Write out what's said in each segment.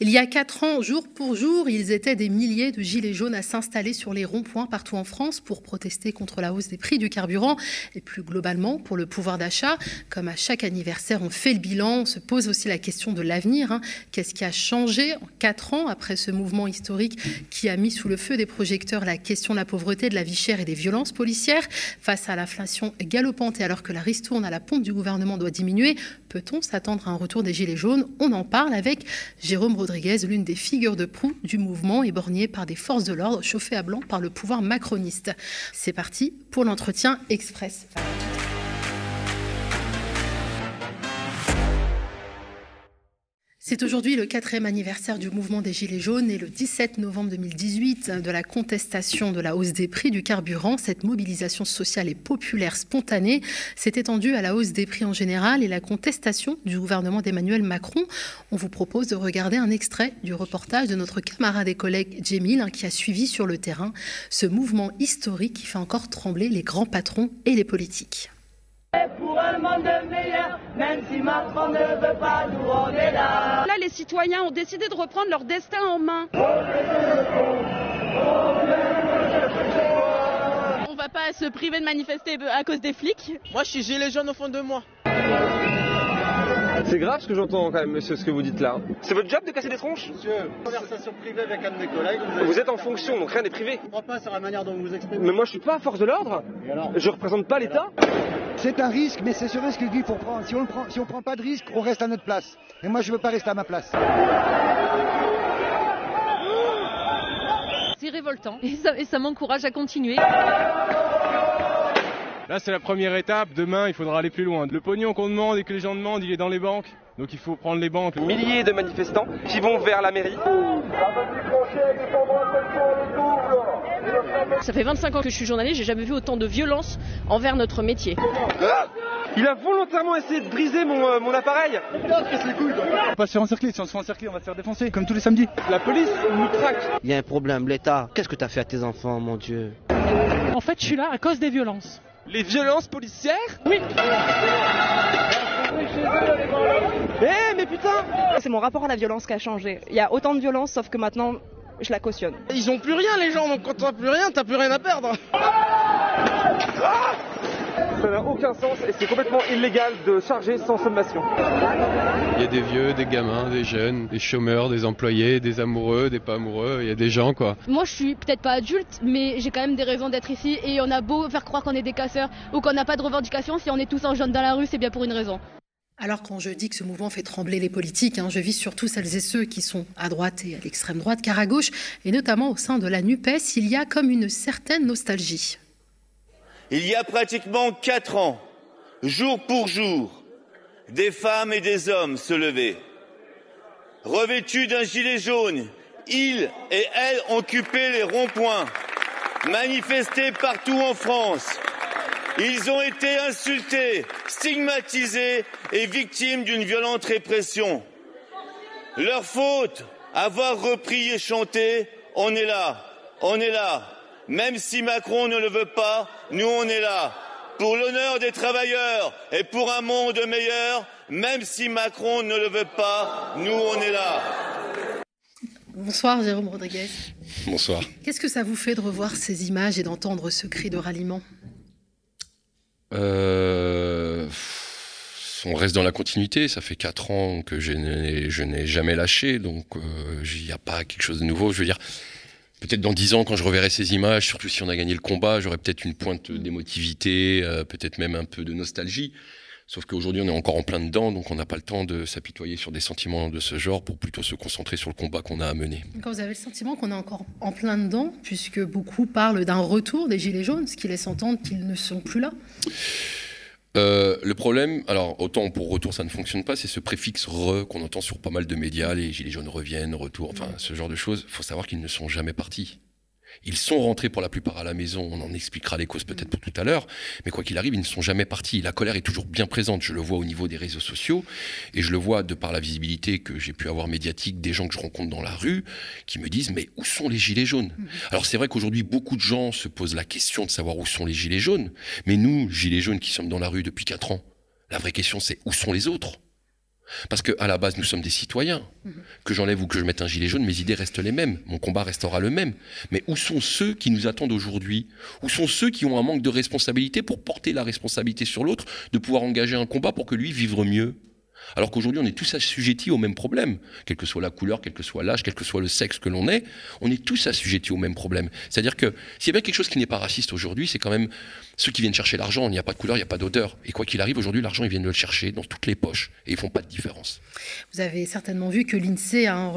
Il y a quatre ans, jour pour jour, ils étaient des milliers de gilets jaunes à s'installer sur les ronds-points partout en France pour protester contre la hausse des prix du carburant et plus globalement pour le pouvoir d'achat. Comme à chaque anniversaire, on fait le bilan, on se pose aussi la question de l'avenir. Hein. Qu'est-ce qui a changé en quatre ans après ce mouvement historique qui a mis sous le feu des projecteurs la question de la pauvreté, de la vie chère et des violences policières? Face à l'inflation galopante et alors que la ristourne à la pompe du gouvernement doit diminuer, peut-on s'attendre à un retour des gilets jaunes? On en parle avec Jérôme Rodriguez, l'une des figures de proue du mouvement, éborgné par des forces de l'ordre chauffées à blanc par le pouvoir macroniste. C'est parti pour l'entretien express. C'est aujourd'hui le quatrième anniversaire du mouvement des Gilets jaunes et le 17 novembre 2018 de la contestation de la hausse des prix du carburant. Cette mobilisation sociale et populaire spontanée s'est étendue à la hausse des prix en général et la contestation du gouvernement d'Emmanuel Macron. On vous propose de regarder un extrait du reportage de notre camarade et collègue Jemil hein, qui a suivi sur le terrain ce mouvement historique qui fait encore trembler les grands patrons et les politiques. Pour un monde meilleur, même si Macron ne veut pas nous, on est là. Là, les citoyens ont décidé de reprendre leur destin en main. On va pas se priver de manifester à cause des flics. Moi, je suis gilet jaune au fond de moi. C'est grave ce que j'entends quand même, monsieur, ce que vous dites là. C'est votre job de casser des tronches Monsieur, conversation privée avec un de mes collègues. Vous, êtes en fonction, donc rien n'est privé. Je crois pas sur la manière dont vous vous exprimez. Mais moi, je suis pas à force de l'ordre. Je représente pas l'État. C'est un risque, mais c'est ce risque qu'il faut prendre. Si on ne prend, si on prend pas de risque, on reste à notre place. Et moi, je veux pas rester à ma place. C'est révoltant et ça, et ça m'encourage à continuer. Là, c'est la première étape. Demain, il faudra aller plus loin. Le pognon qu'on demande et que les gens demandent, il est dans les banques. Donc il faut prendre les banques. Milliers de manifestants qui vont vers la mairie. Ça fait 25 ans que je suis journaliste, j'ai jamais vu autant de violence envers notre métier. il a volontairement essayé de briser mon, euh, mon appareil. On va pas se faire encercler, si on se fait encercler, on va se faire défoncer, comme tous les samedis. La police nous traque. Il y a un problème, l'État. Qu'est-ce que tu as fait à tes enfants, mon Dieu? En fait, je suis là à cause des violences. Les violences policières Oui. Eh mais putain C'est mon rapport à la violence qui a changé. Il y a autant de violence sauf que maintenant je la cautionne. Ils ont plus rien les gens donc quand t'as plus rien t'as plus rien à perdre. Ça n'a aucun sens et c'est complètement illégal de charger sans sommation. Il y a des vieux, des gamins, des jeunes, des chômeurs, des employés, des amoureux, des pas amoureux, il y a des gens quoi. Moi je suis peut-être pas adulte mais j'ai quand même des raisons d'être ici et on a beau faire croire qu'on est des casseurs ou qu'on n'a pas de revendications, si on est tous en jaune dans la rue c'est bien pour une raison. Alors quand je dis que ce mouvement fait trembler les politiques, hein, je vise surtout celles et ceux qui sont à droite et à l'extrême droite, car à gauche, et notamment au sein de la NUPES, il y a comme une certaine nostalgie. Il y a pratiquement quatre ans, jour pour jour, des femmes et des hommes se levaient. Revêtus d'un gilet jaune, ils et elles ont occupé les ronds-points, manifesté partout en France. Ils ont été insultés, stigmatisés et victimes d'une violente répression. Leur faute, avoir repris et chanté, on est là, on est là, même si Macron ne le veut pas, nous on est là. Pour l'honneur des travailleurs et pour un monde meilleur, même si Macron ne le veut pas, nous on est là. Bonsoir Jérôme Rodriguez. Bonsoir. Qu'est-ce que ça vous fait de revoir ces images et d'entendre ce cri de ralliement? Euh, On reste dans la continuité. Ça fait quatre ans que je n'ai jamais lâché, donc euh, il n'y a pas quelque chose de nouveau. Je veux dire, Peut-être dans dix ans, quand je reverrai ces images, surtout si on a gagné le combat, j'aurai peut-être une pointe d'émotivité, euh, peut-être même un peu de nostalgie. Sauf qu'aujourd'hui, on est encore en plein dedans, donc on n'a pas le temps de s'apitoyer sur des sentiments de ce genre pour plutôt se concentrer sur le combat qu'on a à mener. Quand vous avez le sentiment qu'on est encore en plein dedans, puisque beaucoup parlent d'un retour des Gilets jaunes, ce qui laisse entendre qu'ils ne sont plus là? Euh, le problème, alors autant pour retour ça ne fonctionne pas, c'est ce préfixe re qu'on entend sur pas mal de médias, les gilets jaunes reviennent, retour, enfin ce genre de choses. Il faut savoir qu'ils ne sont jamais partis. Ils sont rentrés pour la plupart à la maison, on en expliquera les causes peut-être pour tout à l'heure, mais quoi qu'il arrive, ils ne sont jamais partis. La colère est toujours bien présente, je le vois au niveau des réseaux sociaux, et je le vois de par la visibilité que j'ai pu avoir médiatique des gens que je rencontre dans la rue, qui me disent, mais où sont les gilets jaunes? Mmh. Alors c'est vrai qu'aujourd'hui, beaucoup de gens se posent la question de savoir où sont les gilets jaunes, mais nous, gilets jaunes qui sommes dans la rue depuis 4 ans, la vraie question c'est où sont les autres? Parce qu'à la base, nous sommes des citoyens. Que j'enlève ou que je mette un gilet jaune, mes idées restent les mêmes. Mon combat restera le même. Mais où sont ceux qui nous attendent aujourd'hui? Où sont ceux qui ont un manque de responsabilité pour porter la responsabilité sur l'autre, de pouvoir engager un combat pour que lui vivre mieux? Alors qu'aujourd'hui, on est tous assujettis au même problème, quelle que soit la couleur, quel que soit l'âge, quel que soit le sexe que l'on est, on est tous assujettis au même problème. C'est-à-dire que s'il y a bien quelque chose qui n'est pas raciste aujourd'hui, c'est quand même ceux qui viennent chercher l'argent. Il n'y a pas de couleur, il n'y a pas d'odeur. Et quoi qu'il arrive, aujourd'hui, l'argent, ils viennent le chercher dans toutes les poches et ils font pas de différence. Vous avez certainement vu que l'INSEE a,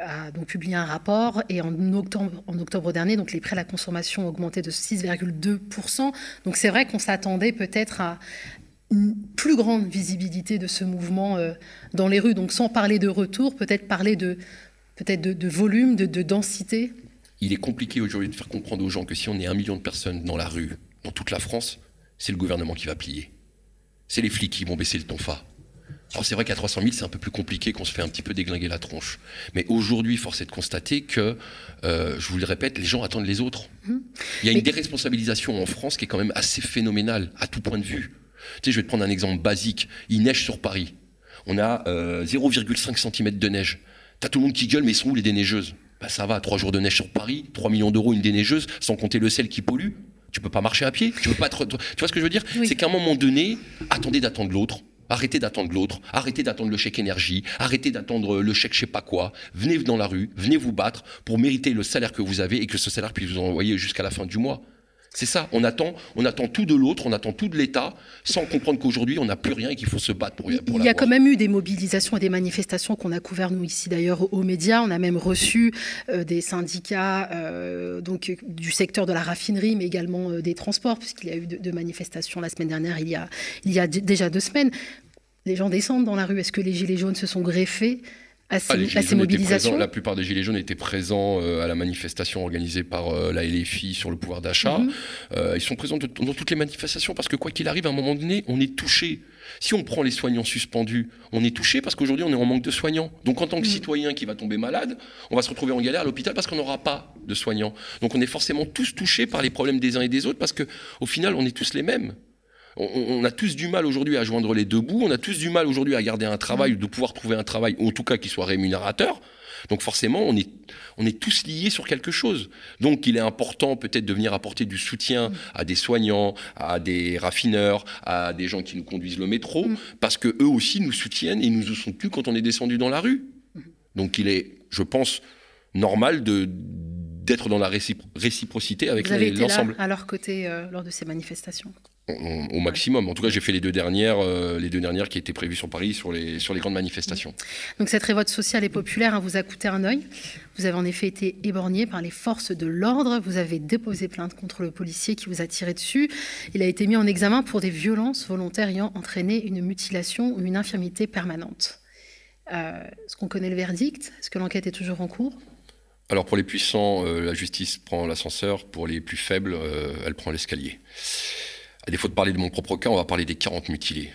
a, donc publié un rapport et en octobre, en octobre dernier, donc les prêts à la consommation ont augmenté de 6,2%. Donc c'est vrai qu'on s'attendait peut-être à, une plus grande visibilité de ce mouvement euh, dans les rues. Donc sans parler de retour, peut-être parler de, peut-être de, volume, de, densité. Il est compliqué aujourd'hui de faire comprendre aux gens que si on est un million de personnes dans la rue, dans toute la France, c'est le gouvernement qui va plier. C'est les flics qui vont baisser le tonfa. Alors c'est vrai qu'à 300 000, c'est un peu plus compliqué, qu'on se fait un petit peu déglinguer la tronche. Mais aujourd'hui, force est de constater que, euh, je vous le répète, les gens attendent les autres. Mmh. Il y a une déresponsabilisation en France qui est quand même assez phénoménale, à tout point de vue. Tu sais, je vais te prendre un exemple basique. Il neige sur Paris. On a 0,5 euh, cm de neige. T'as tout le monde qui gueule, mais ils sont où les déneigeuses? Bah, Ça va, 3 jours de neige sur Paris, 3 millions d'euros une déneigeuse, sans compter le sel qui pollue. Tu peux pas marcher à pied. Tu peux pas Tu vois ce que je veux dire? C'est qu'à un moment donné, attendez d'attendre l'autre. Arrêtez d'attendre l'autre, arrêtez d'attendre le chèque énergie, arrêtez d'attendre le chèque je sais pas quoi. Venez dans la rue, venez vous battre pour mériter le salaire que vous avez et que ce salaire puisse vous envoyer jusqu'à la fin du mois. C'est ça, on attend, on attend tout de l'autre, on attend tout de l'État, sans comprendre qu'aujourd'hui on n'a plus rien et qu'il faut se battre pour, pour Il y a quand même eu des mobilisations et des manifestations qu'on a couvert nous ici d'ailleurs aux médias. On a même reçu euh, des syndicats euh, donc du secteur de la raffinerie, mais également euh, des transports, puisqu'il y a eu de, manifestations la semaine dernière, il y a, il y a déjà deux semaines. Les gens descendent dans la rue. Est-ce que les gilets jaunes se sont greffés? À ces, mobilisations La plupart des Gilets jaunes étaient présents euh, à la manifestation organisée par euh, la LFI sur le pouvoir d'achat. Mhm. Euh, ils sont présents dans toutes les manifestations parce que quoi qu'il arrive, à un moment donné, on est touché. Si on prend les soignants suspendus, on est touché parce qu'aujourd'hui, on est en manque de soignants. Donc en tant que mhm. citoyen qui va tomber malade, on va se retrouver en galère à l'hôpital parce qu'on n'aura pas de soignants. Donc on est forcément tous touchés par les problèmes des uns et des autres parce qu'au final, on est tous les mêmes. On, a tous du mal aujourd'hui à joindre les deux bouts, on a tous du mal aujourd'hui à garder un travail, ou de pouvoir trouver un travail, ou en tout cas qui soit rémunérateur. Donc forcément, on est, on est tous liés sur quelque chose. Donc il est important peut-être de venir apporter du soutien à des soignants, à des raffineurs, à des gens qui nous conduisent le métro, mm. parce que eux aussi nous soutiennent et nous sont plus quand on est descendu dans la rue. Donc il est, je pense, normal de d'être dans la réciprocité avec l'ensemble. à leur côté euh, lors de ces manifestations? Au maximum. En tout cas, j'ai fait les deux dernières, euh, les deux dernières qui étaient prévues sur Paris, sur les, sur les grandes manifestations. Donc cette révolte sociale et populaire hein, vous a coûté un œil. Vous avez en effet été éborgné par les forces de l'ordre. Vous avez déposé plainte contre le policier qui vous a tiré dessus. Il a été mis en examen pour des violences volontaires ayant entraîné une mutilation ou une infirmité permanente. Euh, est-ce qu'on connaît le verdict? Est-ce que l'enquête est toujours en cours? Alors pour les puissants, euh, la justice prend l'ascenseur, pour les plus faibles, elle prend l'escalier. À défaut de parler de mon propre cas, on va parler des 40 mutilés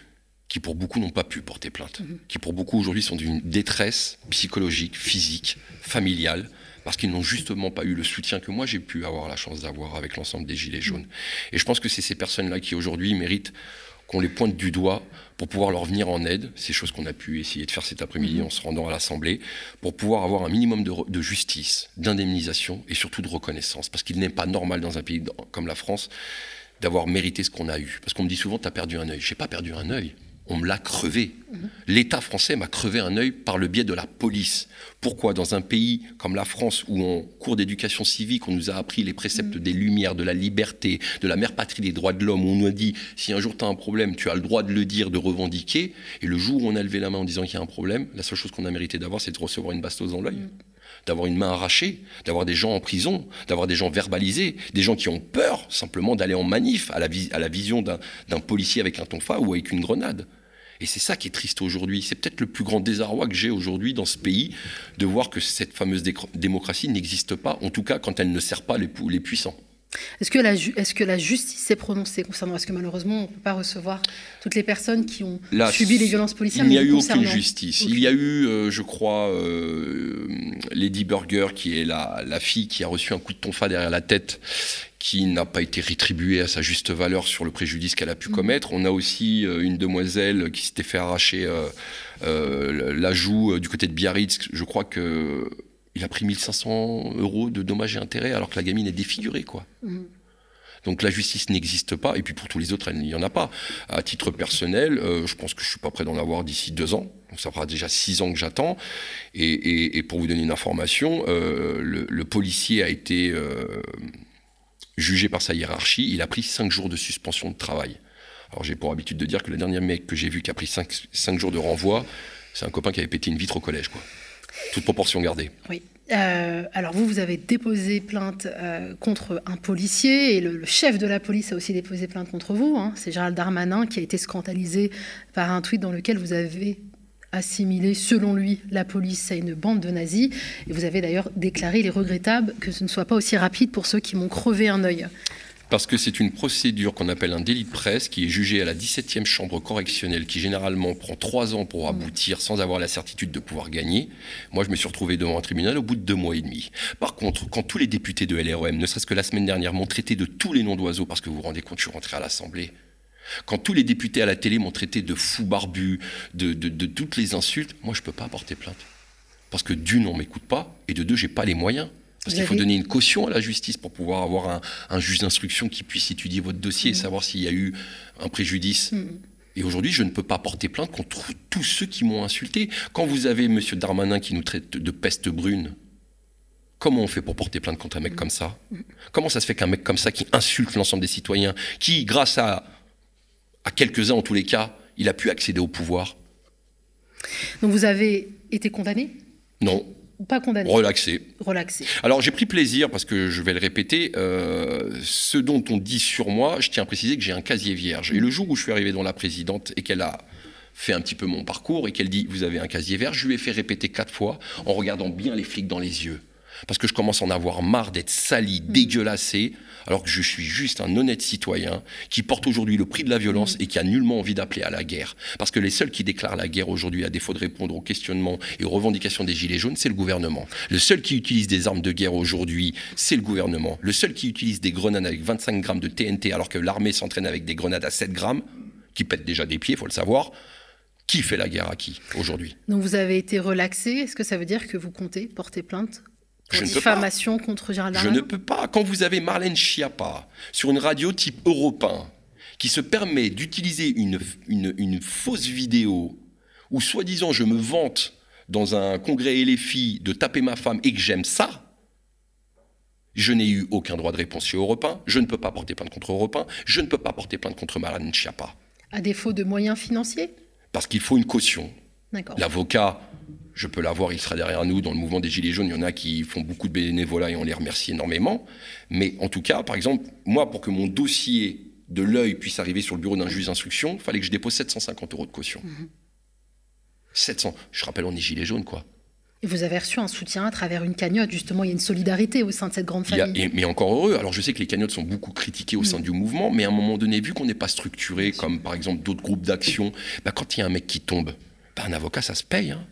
qui pour beaucoup n'ont pas pu porter plainte, mhm. qui pour beaucoup aujourd'hui sont d'une détresse psychologique, physique, familiale, parce qu'ils n'ont justement pas eu le soutien que moi j'ai pu avoir la chance d'avoir avec l'ensemble des Gilets jaunes. Et je pense que c'est ces personnes-là qui aujourd'hui méritent qu'on les pointe du doigt pour pouvoir leur venir en aide, ces choses qu'on a pu essayer de faire cet après-midi mhm. en se rendant à l'Assemblée, pour pouvoir avoir un minimum de, de justice, d'indemnisation et surtout de reconnaissance. Parce qu'il n'est pas normal dans un pays comme la France d'avoir mérité ce qu'on a eu. Parce qu'on me dit souvent, tu as perdu un œil. Je n'ai pas perdu un œil. On me l'a crevé. Mhm. L'État français m'a crevé un œil par le biais de la police. Pourquoi? Dans un pays comme la France, où en cours d'éducation civique, on nous a appris les préceptes mhm. des Lumières, de la liberté, de la mère patrie des droits de l'homme, où on nous a dit, si un jour tu as un problème, tu as le droit de le dire, de revendiquer. Et le jour où on a levé la main en disant qu'il y a un problème, la seule chose qu'on a mérité d'avoir, c'est de recevoir une bastose dans l'œil. D'avoir une main arrachée, d'avoir des gens en prison, d'avoir des gens verbalisés, des gens qui ont peur simplement d'aller en manif à la, vision d'un policier avec un tonfa ou avec une grenade. Et c'est ça qui est triste aujourd'hui. C'est peut-être le plus grand désarroi que j'ai aujourd'hui dans ce pays, de voir que cette fameuse démocratie n'existe pas, en tout cas quand elle ne sert pas les puissants. Est-ce que, la est que la justice s'est prononcée concernant Est-ce que malheureusement, on ne peut pas recevoir toutes les personnes qui ont subi les violences policières Il n'y a eu aucune justice. Il y a eu, euh, je crois, euh, Lady Burger, qui est la, la, fille qui a reçu un coup de tonfa derrière la tête, qui n'a pas été rétribuée à sa juste valeur sur le préjudice qu'elle a pu mhm. commettre. On a aussi euh, une demoiselle qui s'était fait arracher la joue du côté de Biarritz. Je crois que il a pris 1500 euros de dommages et intérêts alors que la gamine est défigurée, quoi. Mm. Donc la justice n'existe pas, et puis pour tous les autres, il n'y en a pas. À titre personnel, euh, je pense que je suis pas prêt d'en avoir d'ici deux ans. Donc ça fera déjà six ans que j'attends. Et, pour vous donner une information, euh, le, policier a été euh, jugé par sa hiérarchie. Il a pris cinq jours de suspension de travail. Alors j'ai pour habitude de dire que le dernier mec que j'ai vu qui a pris cinq, cinq jours de renvoi, c'est un copain qui avait pété une vitre au collège, quoi toute proportion gardée. Oui. Euh, alors vous, vous avez déposé plainte euh, contre un policier et le, chef de la police a aussi déposé plainte contre vous. Hein. C'est Gérald Darmanin qui a été scandalisé par un tweet dans lequel vous avez assimilé, selon lui, la police à une bande de nazis. Et vous avez d'ailleurs déclaré, il est regrettable que ce ne soit pas aussi rapide pour ceux qui m'ont crevé un œil parce que c'est une procédure qu'on appelle un délit de presse qui est jugé à la 17e chambre correctionnelle qui généralement prend trois ans pour aboutir sans avoir la certitude de pouvoir gagner. Moi, je me suis retrouvé devant un tribunal au bout de deux mois et demi. Par contre, quand tous les députés de LREM, ne serait-ce que la semaine dernière, m'ont traité de tous les noms d'oiseaux, parce que vous vous rendez compte, je suis rentré à l'Assemblée, quand tous les députés à la télé m'ont traité de fou barbu, de, de, toutes les insultes, moi, je ne peux pas apporter plainte. Parce que d'une, on m'écoute pas, et de deux, j'ai pas les moyens. Parce qu'il faut donner une caution à la justice pour pouvoir avoir un, juge d'instruction qui puisse étudier votre dossier et mm. savoir s'il y a eu un préjudice. Mm. Et aujourd'hui, je ne peux pas porter plainte contre tous ceux qui m'ont insulté. Quand vous avez M. Darmanin qui nous traite de peste brune, comment on fait pour porter plainte contre un mec mm. comme ça Comment ça se fait qu'un mec comme ça qui insulte l'ensemble des citoyens, qui, grâce à, à quelques-uns en tous les cas, il a pu accéder au pouvoir? Donc vous avez été condamné? Non pas condamné. Relaxé. Relaxé. Alors j'ai pris plaisir, parce que je vais le répéter, euh, ce dont on dit sur moi, je tiens à préciser que j'ai un casier vierge. Et le jour où je suis arrivé dans la présidente et qu'elle a fait un petit peu mon parcours et qu'elle dit vous avez un casier vierge, je lui ai fait répéter quatre fois en regardant bien les flics dans les yeux parce que je commence à en avoir marre d'être sali, mm. dégueulassé, alors que je suis juste un honnête citoyen qui porte aujourd'hui le prix de la violence mm. et qui a nullement envie d'appeler à la guerre. Parce que les seuls qui déclarent la guerre aujourd'hui, à défaut de répondre aux questionnements et aux revendications des Gilets jaunes, c'est le gouvernement. Le seul qui utilise des armes de guerre aujourd'hui, c'est le gouvernement. Le seul qui utilise des grenades avec 25 grammes de TNT, alors que l'armée s'entraîne avec des grenades à 7 grammes, qui pètent déjà des pieds, il faut le savoir, qui fait la guerre à qui aujourd'hui? Donc vous avez été relaxé. Est-ce que ça veut dire que vous comptez porter plainte je diffamation contre Gérald Je ne peux pas. Quand vous avez Marlène Schiappa sur une radio type européen qui se permet d'utiliser une, une, fausse vidéo où soi-disant je me vante dans un congrès et les filles de taper ma femme et que j'aime ça, je n'ai eu aucun droit de réponse chez Europe je ne peux pas porter plainte contre Europe je ne peux pas porter plainte contre Marlène Schiappa. À défaut de moyens financiers? Parce qu'il faut une caution. L'avocat je peux l'avoir, il sera derrière nous. Dans le mouvement des Gilets jaunes, il y en a qui font beaucoup de bénévolat et on les remercie énormément. Mais en tout cas, par exemple, moi, pour que mon dossier de l'œil puisse arriver sur le bureau d'un juge d'instruction, il fallait que je dépose 750 euros de caution. 700. Mhm. Je rappelle, on est Gilets jaunes, quoi. Et vous avez reçu un soutien à travers une cagnotte, justement, il y a une solidarité au sein de cette grande famille. mais encore heureux, alors je sais que les cagnottes sont beaucoup critiquées au sein mm. du mouvement, mais à un moment donné, vu qu'on n'est pas structuré, comme par exemple d'autres groupes d'action, bah, quand il y a un mec qui tombe, bah, un avocat, ça se paye. Hein.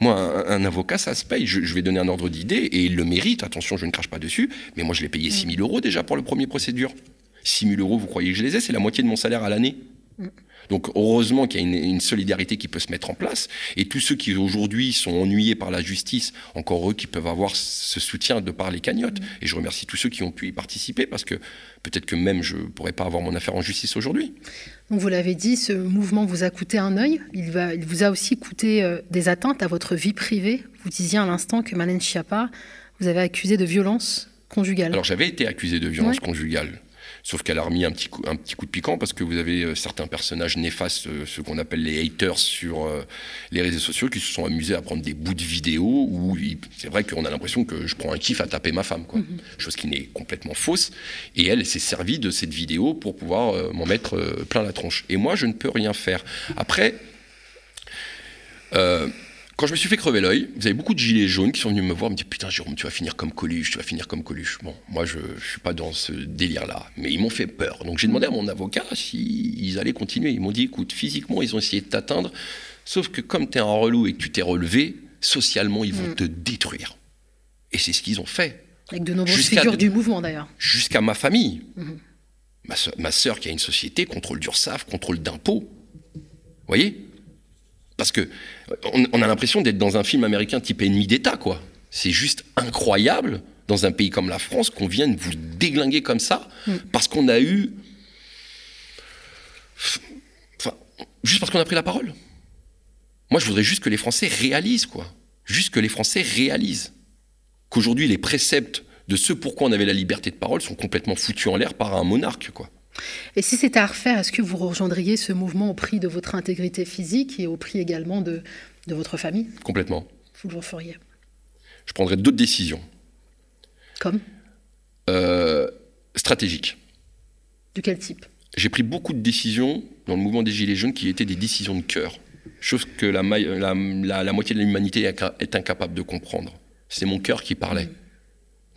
Moi, un, avocat, ça se paye. Je, vais donner un ordre d'idée et il le mérite. Attention, je ne crache pas dessus. Mais moi, je l'ai payé 6 000 euros déjà pour le premier procédure. 6 000 euros, vous croyez que je les ai? C'est la moitié de mon salaire à l'année. Donc heureusement qu'il y a une, solidarité qui peut se mettre en place. Et tous ceux qui aujourd'hui sont ennuyés par la justice, encore eux qui peuvent avoir ce soutien de par les cagnottes. Mm. Et je remercie tous ceux qui ont pu y participer parce que peut-être que même je ne pourrais pas avoir mon affaire en justice aujourd'hui. Donc vous l'avez dit, ce mouvement vous a coûté un œil, il, va, il vous a aussi coûté euh, des atteintes à votre vie privée. Vous disiez à l'instant que Malène Schiappa, vous avez accusé de violence conjugale. Alors j'avais été accusé de violence conjugale. Sauf qu'elle a remis un petit, coup, un petit coup de piquant parce que vous avez euh, certains personnages néfastes, euh, ce qu'on appelle les haters sur euh, les réseaux sociaux, qui se sont amusés à prendre des bouts de vidéos où c'est vrai qu'on a l'impression que je prends un kiff à taper ma femme, quoi. Mhm. Chose qui n'est complètement fausse. Et elle s'est servie de cette vidéo pour pouvoir m'en mettre plein la tronche. Et moi, je ne peux rien faire. Après, Quand je me suis fait crever l'œil, vous avez beaucoup de gilets jaunes qui sont venus me voir, me dire putain Jérôme, tu vas finir comme Coluche, tu vas finir comme Coluche. Bon, moi je, ne suis pas dans ce délire-là, mais ils m'ont fait peur. Donc j'ai demandé à mon avocat s'ils allaient continuer. Ils m'ont dit écoute, physiquement ils ont essayé de t'atteindre, sauf que comme tu es un relou et que tu t'es relevé, socialement ils vont te détruire. Et c'est ce qu'ils ont fait. Avec de nombreuses figures du mouvement d'ailleurs. Jusqu'à ma famille. Ma, soeur, qui a une société, contrôle d'URSAF, contrôle d'impôts. Vous voyez? Parce que on, a l'impression d'être dans un film américain type ennemi d'État, quoi. C'est juste incroyable dans un pays comme la France qu'on vienne vous déglinguer comme ça mm. parce qu'on a eu. Enfin, juste parce qu'on a pris la parole. Moi, je voudrais juste que les Français réalisent, quoi. Juste que les Français réalisent qu'aujourd'hui, les préceptes de ce pourquoi on avait la liberté de parole sont complètement foutus en l'air par un monarque, quoi. Et si c'était à refaire, est-ce que vous rejoindriez ce mouvement au prix de votre intégrité physique et au prix également de, de votre famille? Complètement. Vous le feriez Je prendrais d'autres décisions. Comme? Euh, Stratégiques. De quel type? J'ai pris beaucoup de décisions dans le mouvement des Gilets jaunes qui étaient des décisions de cœur. Chose que la, la, la, moitié de l'humanité est incapable de comprendre. C'est mon cœur qui parlait. Mm.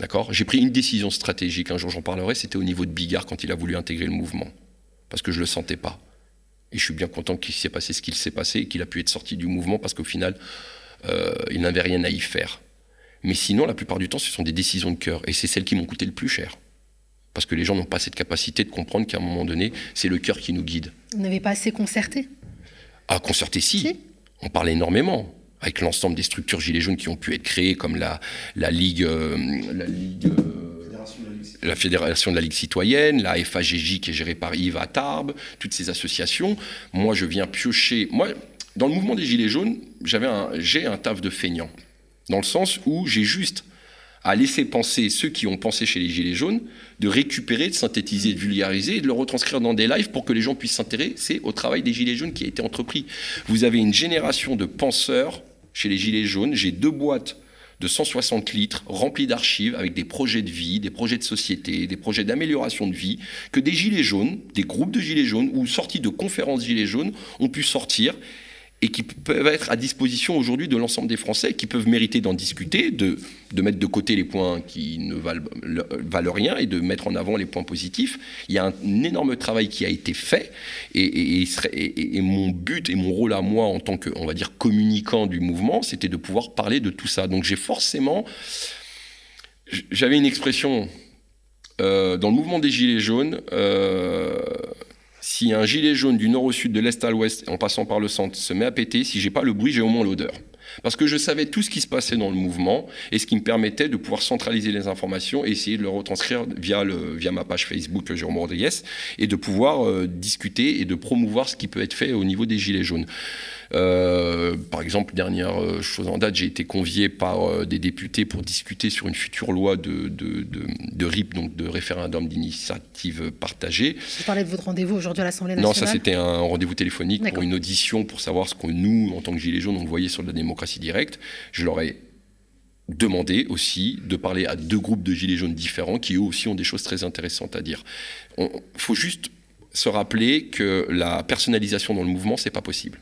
D'accord? J'ai pris une décision stratégique, un jour j'en parlerai, c'était au niveau de Bigard quand il a voulu intégrer le mouvement. Parce que je ne le sentais pas. Et je suis bien content qu'il s'est passé ce qu'il s'est passé et qu'il a pu être sorti du mouvement parce qu'au final, euh, il n'avait rien à y faire. Mais sinon, la plupart du temps, ce sont des décisions de cœur. Et c'est celles qui m'ont coûté le plus cher. Parce que les gens n'ont pas cette capacité de comprendre qu'à un moment donné, c'est le cœur qui nous guide. Vous n'avez pas assez concerté? Ah, concerté, si. On parle énormément avec l'ensemble des structures gilets jaunes qui ont pu être créées, comme la, la Ligue, euh, la, Ligue euh, la Fédération de la Ligue citoyenne, la FAGJ qui est gérée par Yves Attarbe, toutes ces associations. Moi, je viens piocher. Moi, dans le mouvement des Gilets jaunes, j'avais un, j'ai un taf de feignant, dans le sens où j'ai juste à laisser penser ceux qui ont pensé chez les Gilets jaunes, de récupérer, de synthétiser, de vulgariser et de le retranscrire dans des lives pour que les gens puissent s'intéresser au travail des Gilets jaunes qui a été entrepris. Vous avez une génération de penseurs chez les Gilets jaunes, j'ai deux boîtes de 160 litres remplies d'archives avec des projets de vie, des projets de société, des projets d'amélioration de vie, que des Gilets jaunes, des groupes de Gilets jaunes ou sortis de conférences Gilets jaunes ont pu sortir et qui peuvent être à disposition aujourd'hui de l'ensemble des Français, qui peuvent mériter d'en discuter, de, mettre de côté les points qui ne valent, rien et de mettre en avant les points positifs. Il y a un, énorme travail qui a été fait et, mon but et mon rôle à moi en tant que, on va dire, communicant du mouvement, c'était de pouvoir parler de tout ça. Donc j'ai forcément... J'avais une expression euh, dans le mouvement des Gilets jaunes... Euh, si un gilet jaune du nord au sud, de l'est à l'ouest, en passant par le centre, se met à péter, si j'ai pas le bruit, j'ai au moins l'odeur. Parce que je savais tout ce qui se passait dans le mouvement et ce qui me permettait de pouvoir centraliser les informations et essayer de le retranscrire via, le, via ma page Facebook Jérôme Rodriguez et de pouvoir euh, discuter et de promouvoir ce qui peut être fait au niveau des gilets jaunes. Euh, par exemple, dernière euh, chose en date, j'ai été convié par euh, des députés pour discuter sur une future loi de, de, de, RIP, donc de référendum d'initiative partagée. Vous parlez de votre rendez-vous aujourd'hui à l'Assemblée nationale Non, ça c'était un rendez-vous téléphonique pour une audition pour savoir ce que nous, en tant que Gilets jaunes, on voyait sur la démocratie directe. Je leur ai demandé aussi de parler à deux groupes de Gilets jaunes différents qui eux aussi ont des choses très intéressantes à dire. Il faut juste se rappeler que la personnalisation dans le mouvement, c'est pas possible.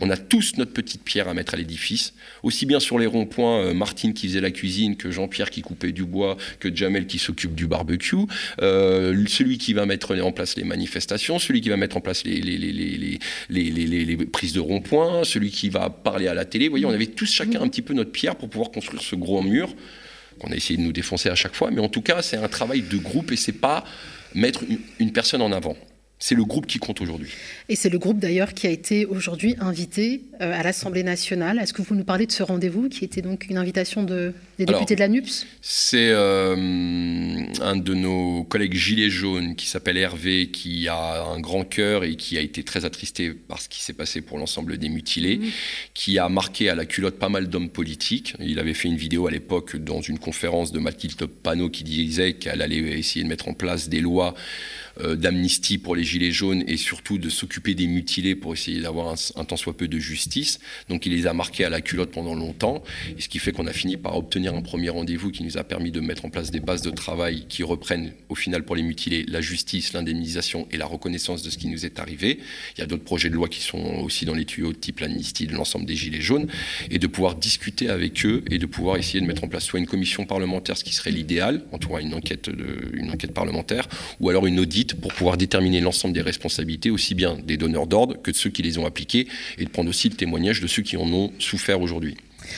On a tous notre petite pierre à mettre à l'édifice, aussi bien sur les ronds-points, euh, Martine qui faisait la cuisine, que Jean-Pierre qui coupait du bois, que Jamel qui s'occupe du barbecue, euh, celui qui va mettre en place les manifestations, celui qui va mettre en place les, les, les, les prises de ronds-points, celui qui va parler à la télé. Vous voyez, on avait tous chacun un petit peu notre pierre pour pouvoir construire ce gros mur qu'on a essayé de nous défoncer à chaque fois, mais en tout cas, c'est un travail de groupe et c'est pas mettre une personne en avant. C'est le groupe qui compte aujourd'hui. Et c'est le groupe d'ailleurs qui a été aujourd'hui invité euh, à l'Assemblée nationale. Est-ce que vous nous parlez de ce rendez-vous qui était donc une invitation de, des députés de la NUPS? C'est euh, un de nos collègues gilets jaunes qui s'appelle Hervé, qui a un grand cœur et qui a été très attristé par ce qui s'est passé pour l'ensemble des mutilés, mmh. qui a marqué à la culotte pas mal d'hommes politiques. Il avait fait une vidéo à l'époque dans une conférence de Mathilde Panot qui disait qu'elle allait essayer de mettre en place des lois d'amnistie pour les gilets jaunes et surtout de s'occuper des mutilés pour essayer d'avoir un, un tant soit peu de justice. Donc il les a marqués à la culotte pendant longtemps, et ce qui fait qu'on a fini par obtenir un premier rendez-vous qui nous a permis de mettre en place des bases de travail qui reprennent au final pour les mutilés la justice, l'indemnisation et la reconnaissance de ce qui nous est arrivé. Il y a d'autres projets de loi qui sont aussi dans les tuyaux, type l'amnistie de l'ensemble des gilets jaunes, et de pouvoir discuter avec eux et de pouvoir essayer de mettre en place soit une commission parlementaire, ce qui serait l'idéal, en tout cas une enquête, de, une enquête parlementaire, ou alors une audite pour pouvoir déterminer l'ensemble des responsabilités, aussi bien des donneurs d'ordre que de ceux qui les ont appliqués, et de prendre aussi le témoignage de ceux qui en ont souffert aujourd'hui.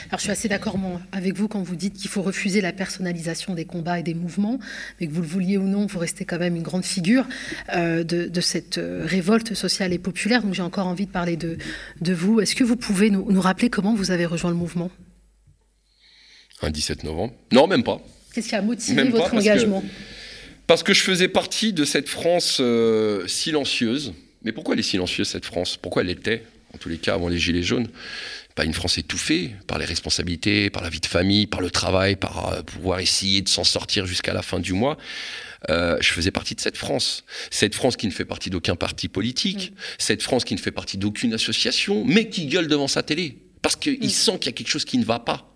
Alors je suis assez d'accord avec vous quand vous dites qu'il faut refuser la personnalisation des combats et des mouvements, mais que vous le vouliez ou non, vous restez quand même une grande figure euh, de, de, cette euh, révolte sociale et populaire. Donc j'ai encore envie de parler de, de vous. Est-ce que vous pouvez nous, nous, rappeler comment vous avez rejoint le mouvement? Un 17 novembre? Non, même pas. Qu'est-ce qui a motivé même votre engagement? Parce que je faisais partie de cette France euh, silencieuse. Mais pourquoi elle est silencieuse, cette France? Pourquoi elle était, en tous les cas, avant les Gilets jaunes? Pas une France étouffée par les responsabilités, par la vie de famille, par le travail, par euh, pouvoir essayer de s'en sortir jusqu'à la fin du mois. Euh, je faisais partie de cette France. Cette France qui ne fait partie d'aucun parti politique, mmh. cette France qui ne fait partie d'aucune association, mais qui gueule devant sa télé. Parce qu'il mmh. sent qu'il y a quelque chose qui ne va pas.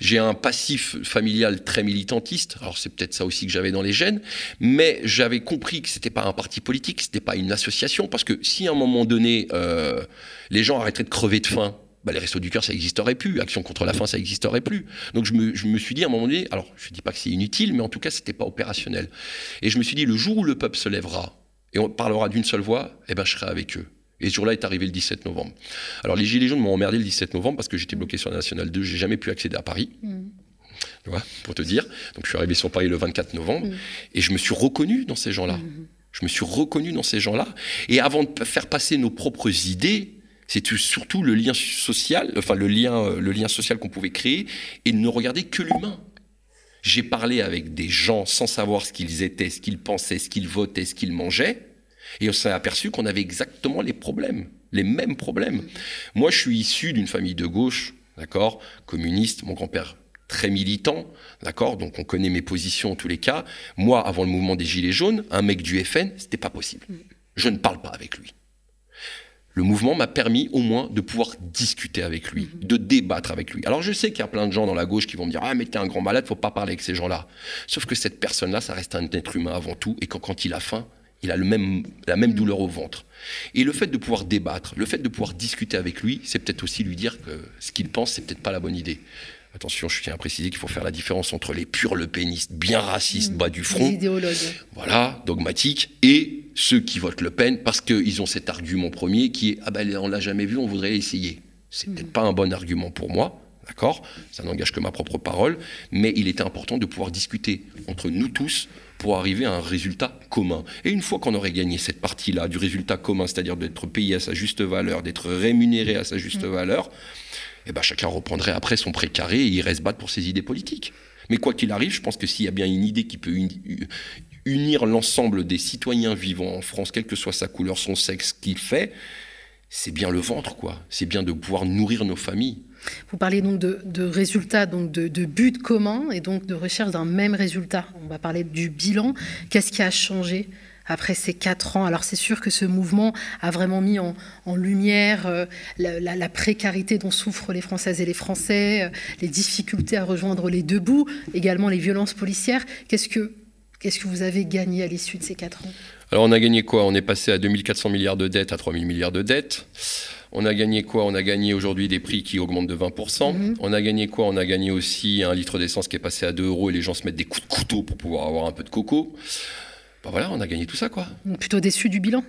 J'ai un passif familial très militantiste. Alors c'est peut-être ça aussi que j'avais dans les gènes, mais j'avais compris que c'était pas un parti politique, c'était pas une association, parce que si à un moment donné euh, les gens arrêteraient de crever de faim, bah, les restos du cœur, ça n'existerait plus. Action contre la faim, ça n'existerait plus. Donc je me, suis dit à un moment donné, alors je ne dis pas que c'est inutile, mais en tout cas, c'était pas opérationnel. Et je me suis dit, le jour où le peuple se lèvera et on parlera d'une seule voix, eh ben, je serai avec eux. Et ce jour-là est arrivé le 17 novembre. Alors les Gilets jaunes m'ont emmerdé le 17 novembre parce que j'étais bloqué sur la Nationale 2, j'ai jamais pu accéder à Paris. Mmh. Voilà, pour te dire. Donc je suis arrivé sur Paris le 24 novembre mmh. et je me suis reconnu dans ces gens-là. Mmh. Je me suis reconnu dans ces gens-là. Et avant de faire passer nos propres idées, c'est surtout le lien social, enfin le lien, le lien social qu'on pouvait créer et ne regarder que l'humain. J'ai parlé avec des gens sans savoir ce qu'ils étaient, ce qu'ils pensaient, ce qu'ils votaient, ce qu'ils mangeaient, et on s'est aperçu qu'on avait exactement les problèmes, les mêmes problèmes. Moi, je suis issu d'une famille de gauche, d'accord, communiste, mon grand-père très militant, d'accord, donc on connaît mes positions en tous les cas. Moi, avant le mouvement des Gilets jaunes, un mec du FN, c'était pas possible. Je ne parle pas avec lui le mouvement m'a permis au moins de pouvoir discuter avec lui, de débattre avec lui. Alors je sais qu'il y a plein de gens dans la gauche qui vont me dire ah mais t'es un grand malade, faut pas parler avec ces gens-là. Sauf que cette personne-là, ça reste un être humain avant tout, et quand, quand il a faim, il a le même, la même douleur au ventre. Et le fait de pouvoir débattre, le fait de pouvoir discuter avec lui, c'est peut-être aussi lui dire que ce qu'il pense, c'est peut-être pas la bonne idée. Attention, je tiens à préciser qu'il faut faire la différence entre les purs le pénistes, bien racistes, mmh. bas du front, idéologues. voilà, dogmatiques, et ceux qui votent Le Pen parce qu'ils ont cet argument premier qui est ah ben on l'a jamais vu, on voudrait l'essayer. C'est mmh. peut-être pas un bon argument pour moi, d'accord? Ça n'engage que ma propre parole, mais il était important de pouvoir discuter entre nous tous pour arriver à un résultat commun. Et une fois qu'on aurait gagné cette partie-là du résultat commun, c'est-à-dire d'être payé à sa juste valeur, d'être rémunéré à sa juste mmh. valeur, eh ben, chacun reprendrait après son précaré et irait se battre pour ses idées politiques. Mais quoi qu'il arrive, je pense que s'il y a bien une idée qui peut unir l'ensemble des citoyens vivant en France, quelle que soit sa couleur, son sexe, qu'il fait, c'est bien le ventre, quoi. C'est bien de pouvoir nourrir nos familles. Vous parlez donc de, résultats, donc de, de buts communs et donc de recherche d'un même résultat. On va parler du bilan. Qu'est-ce qui a changé après ces quatre ans? Alors c'est sûr que ce mouvement a vraiment mis en, lumière euh, la, précarité dont souffrent les Françaises et les Français, euh, les difficultés à rejoindre les deux bouts, également les violences policières. Qu'est-ce que, qu'est-ce que vous avez gagné à l'issue de ces quatre ans? Alors on a gagné quoi? On est passé à 2400 milliards de dettes à 3000 milliards de dettes. On a gagné quoi? On a gagné aujourd'hui des prix qui augmentent de 20%. Mm-hmm. On a gagné quoi? On a gagné aussi un litre d'essence qui est passé à 2 euros et les gens se mettent des coups de couteau pour pouvoir avoir un peu de coco. Ben voilà, on a gagné tout ça, quoi. Plutôt déçu du bilan?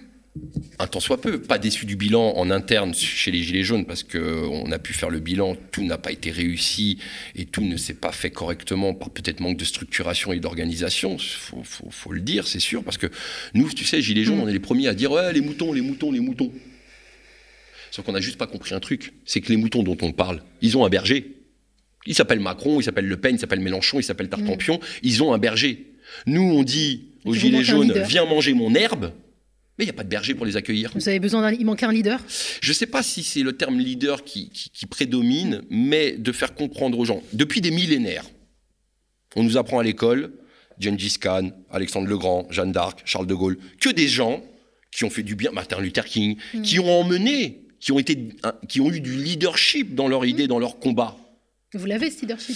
Un tant soit peu, pas déçu du bilan en interne chez les Gilets jaunes parce qu'on a pu faire le bilan, tout n'a pas été réussi et tout ne s'est pas fait correctement par peut-être manque de structuration et d'organisation, faut, faut, le dire, c'est sûr, parce que nous, tu sais, Gilets jaunes, mm. on est les premiers à dire ouais, les moutons, les moutons, les moutons. Sauf qu'on n'a juste pas compris un truc, c'est que les moutons dont on parle, ils ont un berger. Il s'appelle Macron, il s'appelle Le Pen, il s'appelle Mélenchon, il s'appelle Tartampion, mm. ils ont un berger. Nous, on dit aux Gilets jaunes, viens manger mon herbe. Mais il n'y a pas de berger pour les accueillir. Vous avez besoin d'un... Il manquait un leader? Je ne sais pas si c'est le terme leader qui, qui, prédomine, mais de faire comprendre aux gens. Depuis des millénaires, on nous apprend à l'école Gengis Khan, Alexandre le Grand, Jeanne d'Arc, Charles de Gaulle, que des gens qui ont fait du bien, Martin Luther King, Mm. qui ont emmené, qui ont, été, qui ont eu du leadership dans leur idée, dans leur combat. Vous l'avez, ce leadership?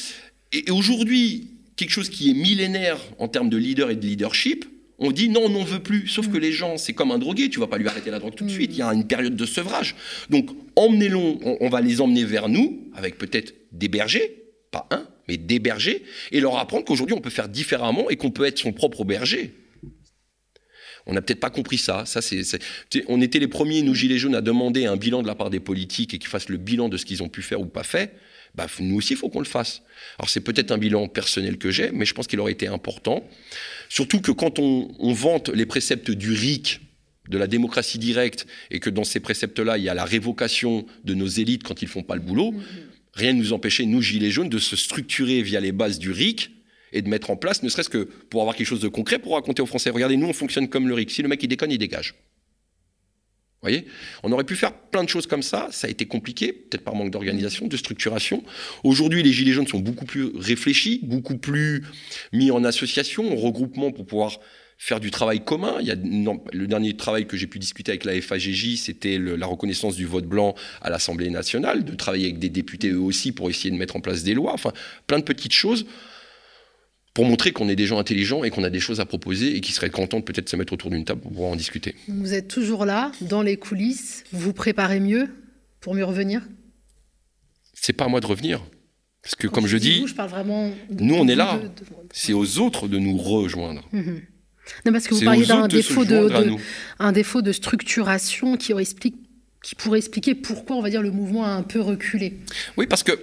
Et, et aujourd'hui, quelque chose qui est millénaire en termes de leader et de leadership, on dit non, on n'en veut plus. Sauf que les gens, c'est comme un drogué, tu vas pas lui arrêter la drogue tout de suite. Il y a une période de sevrage. Donc, emmenez-les, on, on va les emmener vers nous, avec peut-être des bergers, pas un, mais des bergers, et leur apprendre qu'aujourd'hui on peut faire différemment et qu'on peut être son propre berger. On n'a peut-être pas compris ça. ça c'est, on était les premiers, nous, Gilets jaunes, à demander un bilan de la part des politiques et qu'ils fassent le bilan de ce qu'ils ont pu faire ou pas fait. Bah, nous aussi, il faut qu'on le fasse. Alors, c'est peut-être un bilan personnel que j'ai, mais je pense qu'il aurait été important. Surtout que quand on, on vante les préceptes du RIC, de la démocratie directe, et que dans ces préceptes-là, il y a la révocation de nos élites quand ils font pas le boulot, rien ne nous empêchait, nous, Gilets jaunes, de se structurer via les bases du RIC et de mettre en place, ne serait-ce que pour avoir quelque chose de concret pour raconter aux Français. Regardez, nous, on fonctionne comme le RIC. Si le mec, il déconne, il dégage. Vous voyez? On aurait pu faire plein de choses comme ça. Ça a été compliqué, peut-être par manque d'organisation, de structuration. Aujourd'hui, les Gilets jaunes sont beaucoup plus réfléchis, beaucoup plus mis en association, en regroupement pour pouvoir faire du travail commun. Il y a, le dernier travail que j'ai pu discuter avec la FAGJ, c'était la reconnaissance du vote blanc à l'Assemblée nationale, de travailler avec des députés eux aussi pour essayer de mettre en place des lois. Enfin, plein de petites choses pour montrer qu'on est des gens intelligents et qu'on a des choses à proposer et qui seraient contents de peut-être se mettre autour d'une table pour pouvoir en discuter. Vous êtes toujours là, dans les coulisses. Vous vous préparez mieux pour mieux revenir? C'est pas à moi de revenir. Parce que, Quand comme je dis dis, vous, je parle vraiment. de- nous, on est là. de- C'est aux autres de nous rejoindre. Mhm. Non, parce que vous parliez d'un défaut de, joindre à de- nous. un défaut de structuration qui, explique- qui pourrait expliquer pourquoi, on va dire, le mouvement a un peu reculé. Oui, parce que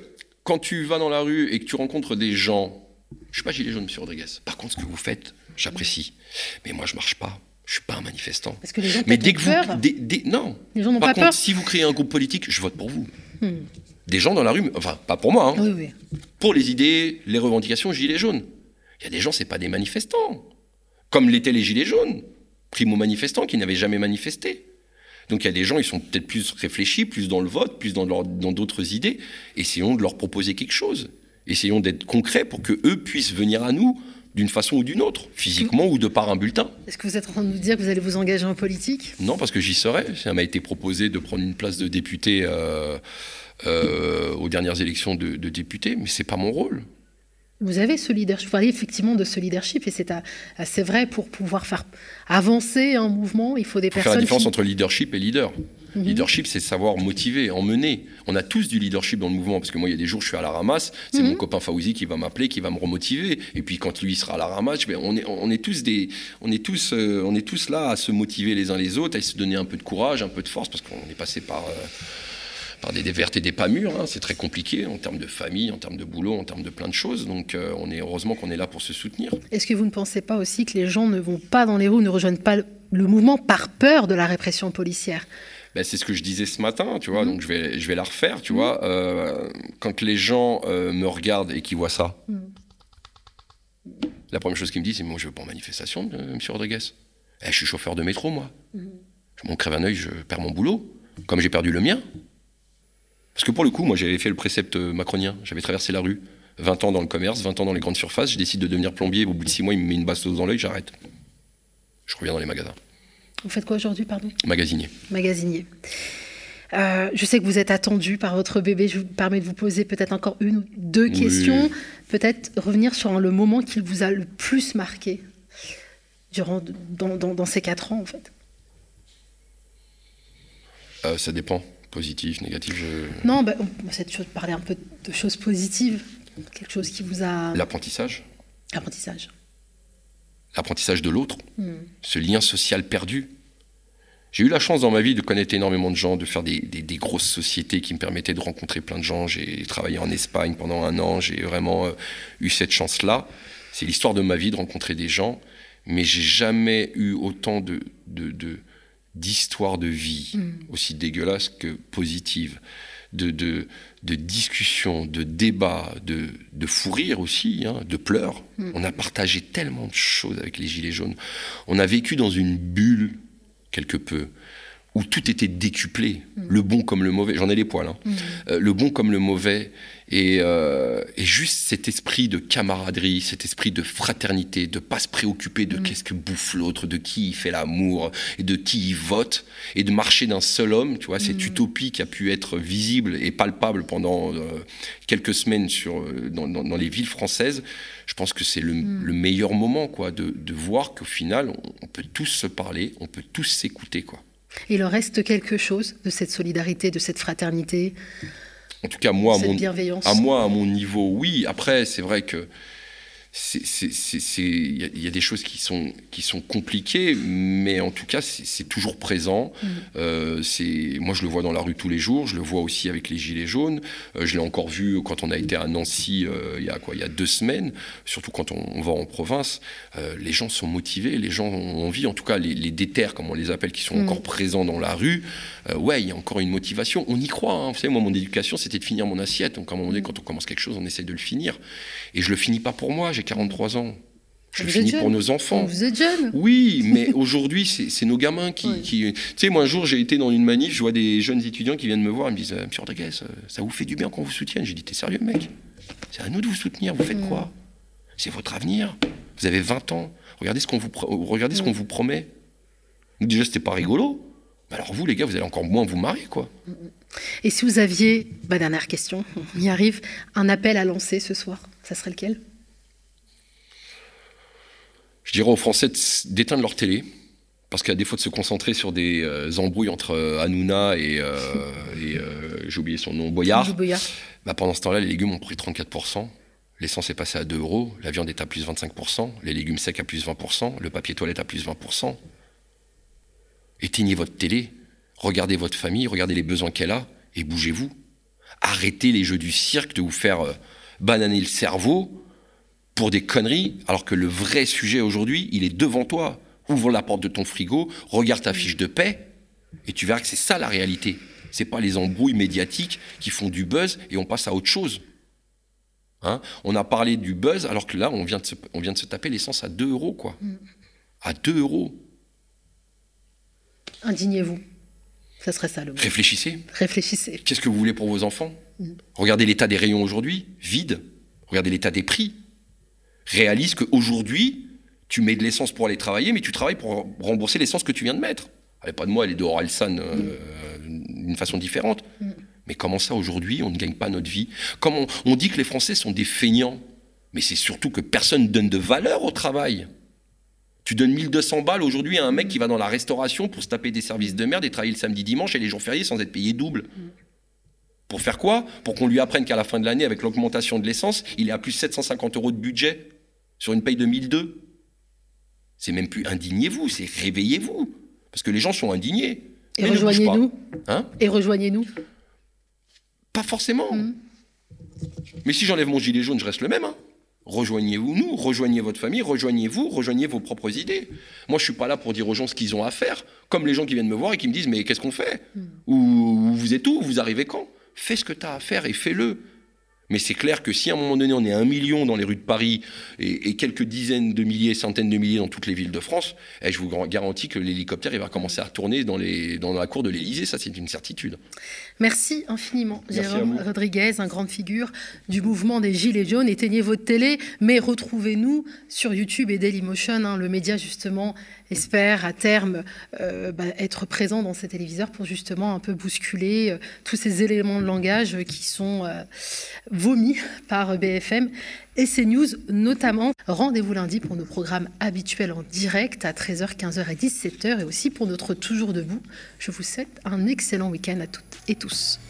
quand tu vas dans la rue et que tu rencontres des gens, je suis pas gilet jaune, Monsieur Rodriguez. Par contre, ce que vous faites, j'apprécie. Mais moi, je marche pas. Je suis pas un manifestant. Parce que les gens Mais dès que vous, peur. dès- dès- non. Les gens n'ont Par pas contre, peur. si vous créez un groupe politique, je vote pour vous. Hmm. Des gens dans la rue, enfin, pas pour moi, hein, Oui, oui. pour les idées, les revendications gilets jaunes. Il y a des gens, c'est pas des manifestants. Comme l'étaient les gilets jaunes, primo-manifestants qui n'avaient jamais manifesté. Donc il y a des gens, ils sont peut-être plus réfléchis, plus dans le vote, plus dans leur- dans d'autres idées. Essayons de leur proposer quelque chose. Essayons d'être concrets pour que eux puissent venir à nous d'une façon ou d'une autre, physiquement ou de par un bulletin. Est-ce que vous êtes en train de nous dire que vous allez vous engager en politique? Non, parce que j'y serai. Ça m'a été proposé de prendre une place de député euh, euh, aux dernières élections de, de député, mais c'est pas mon rôle. Vous avez ce leadership, vous parlez effectivement de ce leadership, et c'est assez vrai pour pouvoir faire avancer un mouvement, il faut des Il faut faire personnes la différence qui... entre leadership et leader. Mhm. Leadership, c'est savoir motiver, emmener. On a tous du leadership dans le mouvement, parce que moi, il y a des jours, je suis à la ramasse, c'est Mhm. mon copain Faouzi qui va m'appeler, qui va me remotiver. Et puis, quand lui sera à la ramasse, on, est, on, est tous des, on, est tous, euh, on est tous là à se motiver les uns les autres, à se donner un peu de courage, un peu de force, parce qu'on est passé par, euh, par des, des vertes et des pas mûres. hein. C'est très compliqué en termes de famille, en termes de boulot, en termes de plein de choses. Donc, euh, on est heureusement qu'on est là pour se soutenir. Est-ce que vous ne pensez pas aussi que les gens ne vont pas dans les rues, ne rejoignent pas le- mouvement par peur de la répression policière? Ben, c'est ce que je disais ce matin, tu vois, Mhm. donc je vais, je vais la refaire, tu vois. Euh, quand les gens euh, me regardent et qu'ils voient ça, Mhm. la première chose qu'ils me disent, c'est Moi, je veux pas en manifestation, monsieur Rodriguez. Eh, je suis chauffeur de métro, moi. Mhm. Je m'en crève un œil, je perds mon boulot, comme j'ai perdu le mien. Parce que pour le coup, moi, j'avais fait le précepte euh, macronien. J'avais traversé la rue, 20 ans dans le commerce, 20 ans dans les grandes surfaces. Je décide de devenir plombier. Au bout de 6 mois, il me met une bastos dans l'œil, j'arrête. Je reviens dans les magasins. Vous faites quoi aujourd'hui, pardon? Magasinier. Magasinier. Euh, je sais que vous êtes attendu par votre bébé. Je vous permets de vous poser peut-être encore une ou deux Oui. questions. Peut-être revenir sur le moment qui vous a le plus marqué durant dans, dans- dans ces quatre ans, en fait. Euh, ça dépend. Positif, négatif. je- Non, bah, on essaie de cho- parler un peu de choses positives. Quelque chose qui vous a. L'apprentissage. Apprentissage. L'apprentissage de l'autre. Hmm. ce lien social perdu. J'ai eu la chance dans ma vie de connaître énormément de gens, de faire des, des- des grosses sociétés qui me permettaient de rencontrer plein de gens. J'ai travaillé en Espagne pendant un an, j'ai vraiment euh, eu cette chance-là. C'est l'histoire de ma vie de rencontrer des gens, mais j'ai jamais eu autant de, de, de- d'histoires de vie Mm. aussi dégueulasses que positives, de, de, de discussions, de débats, de, de fou rire aussi, hein, de pleurs. Mm. On a partagé tellement de choses avec les Gilets jaunes. On a vécu dans une bulle quelque peu où tout était décuplé, le bon comme le mauvais. J'en ai les poils. hein. Euh, le bon comme le mauvais. Et, euh, et juste cet esprit de camaraderie, cet esprit de fraternité, de pas se préoccuper de qu'est-ce que bouffe l'autre, de qui il fait l'amour et de qui il vote, et de marcher d'un seul homme, tu vois, cette utopie qui a pu être visible et palpable pendant euh, quelques semaines sur, euh, dans, dans- dans les villes françaises, je pense que c'est le, le meilleur moment, quoi, de, de voir qu'au final, on, on peut tous se parler, on peut tous s'écouter, quoi. Il en reste quelque chose de cette solidarité, de cette fraternité? En tout cas, moi, à mon, à moi, à mon niveau, oui. Après, c'est vrai que c'est- c'est- c'est- c'est- il y, a- il y a des choses qui sont, qui sont compliquées, mais en tout cas, c'est toujours présent. Mm. Euh, moi, je le vois dans la rue tous les jours. Je le vois aussi avec les gilets jaunes. Euh, je l'ai encore vu quand on a été à Nancy euh, il y a quoi, il y a deux semaines. Surtout quand on, on va en province, les gens sont motivés, les gens ont envie. En tout cas, les, les déterres, comme on les appelle, qui sont Mm. encore présents dans la rue. ouais, il y a encore une motivation. On y croit. hein. Vous savez, moi, mon éducation, c'était de finir mon assiette. Donc, à un moment donné, quand on commence quelque chose, on essaie de le finir. Et je le finis pas pour moi. J'ai 43 ans. Je Vous finis pour nos enfants. Vous êtes jeune. Oui, mais aujourd'hui, c'est nos gamins qui, qui- Tu sais, moi, un jour, j'ai été dans une manif, je vois des jeunes étudiants qui viennent me voir, ils me disent euh, Monsieur Rodriguez, euh, ça vous fait du bien qu'on vous soutienne? J'ai dit T'es sérieux, mec? C'est à nous de vous soutenir. Vous faites quoi? C'est votre avenir. Vous avez 20 ans. Regardez ce qu'on vous, pro- regardez ce qu'on vous promet. Déjà, c'était pas rigolo. Mais alors, vous, les gars, vous allez encore moins vous marier, quoi. Et si vous aviez, bah, dernière question, on y arrive, un appel à lancer ce soir, ça serait lequel? Je dirais aux Français d'éteindre leur télé, parce qu'à défaut de se concentrer sur des euh, embrouilles entre euh, Hanouna et, euh, et, euh, j'ai oublié son nom, Boyard, Boyard. bah, pendant ce temps-là, les légumes ont pris 34%, l'essence est passée à 2 euros, la viande est à plus 25%, les légumes secs à plus 20%, le papier toilette à plus 20%. Éteignez votre télé, regardez votre famille, regardez les besoins qu'elle a, et bougez-vous. Arrêtez les jeux du cirque de vous faire bananer le cerveau pour des conneries, alors que le vrai sujet aujourd'hui, il est devant toi. Ouvre la porte de ton frigo, regarde ta fiche de paix, et tu verras que c'est ça la réalité. C'est pas les embrouilles médiatiques qui font du buzz et on passe à autre chose. Hein? On a parlé du buzz, alors que là, on vient de se, on vient de se taper l'essence à 2 euros, quoi. À 2 euros. Indignez-vous. Ça serait ça le mot. Réfléchissez. Réfléchissez. Qu'est-ce que vous voulez pour vos enfants? Mm. Regardez l'état des rayons aujourd'hui, vide. Regardez l'état des prix. Réalise qu'aujourd'hui, tu mets de l'essence pour aller travailler, mais tu travailles pour rembourser l'essence que tu viens de mettre. Elle n'est pas de moi, elle est de Oralsan euh, d'une façon différente. Mm. Mais comment ça, aujourd'hui, on ne gagne pas notre vie? Comme on, on dit que les Français sont des feignants, mais c'est surtout que personne ne donne de valeur au travail. Tu donnes 1200 balles aujourd'hui à un mec qui va dans la restauration pour se taper des services de merde et travailler le samedi dimanche et les jours fériés sans être payé double. Pour faire quoi? Pour qu'on lui apprenne qu'à la fin de l'année, avec l'augmentation de l'essence, il est à plus 750 euros de budget sur une paye de 1002. C'est même plus indignez-vous, c'est réveillez-vous. Parce que les gens sont indignés. Et ne rejoignez-nous. Hein Et rejoignez-nous. Pas forcément. Mais si j'enlève mon gilet jaune, je reste le même. hein. Rejoignez-vous nous, rejoignez votre famille, rejoignez-vous, rejoignez vos propres idées. Moi, je suis pas là pour dire aux gens ce qu'ils ont à faire, comme les gens qui viennent me voir et qui me disent mais qu'est-ce qu'on fait? Ou ou vous êtes où? Vous arrivez quand? Fais ce que tu as à faire et fais-le. Mais c'est clair que si à un moment donné on est un million dans les rues de Paris et, et quelques dizaines de milliers, centaines de milliers dans toutes les villes de France, eh, je vous garantis que l'hélicoptère il va commencer à tourner dans, les, dans la cour de l'Élysée, ça c'est une certitude. Merci infiniment, Merci Jérôme. Rodriguez, un grande figure du mouvement des Gilets jaunes. Éteignez votre télé, mais retrouvez-nous sur YouTube et Dailymotion. hein. le média, justement, espère à terme euh, bah, être présent dans ces téléviseurs pour justement un peu bousculer euh, tous ces éléments de langage qui sont euh, vomis par BFM et CNews notamment. Rendez-vous lundi pour nos programmes habituels en direct à 13h, 15h et 17h et aussi pour notre Toujours Debout. Je vous souhaite un excellent week-end à toutes et tous.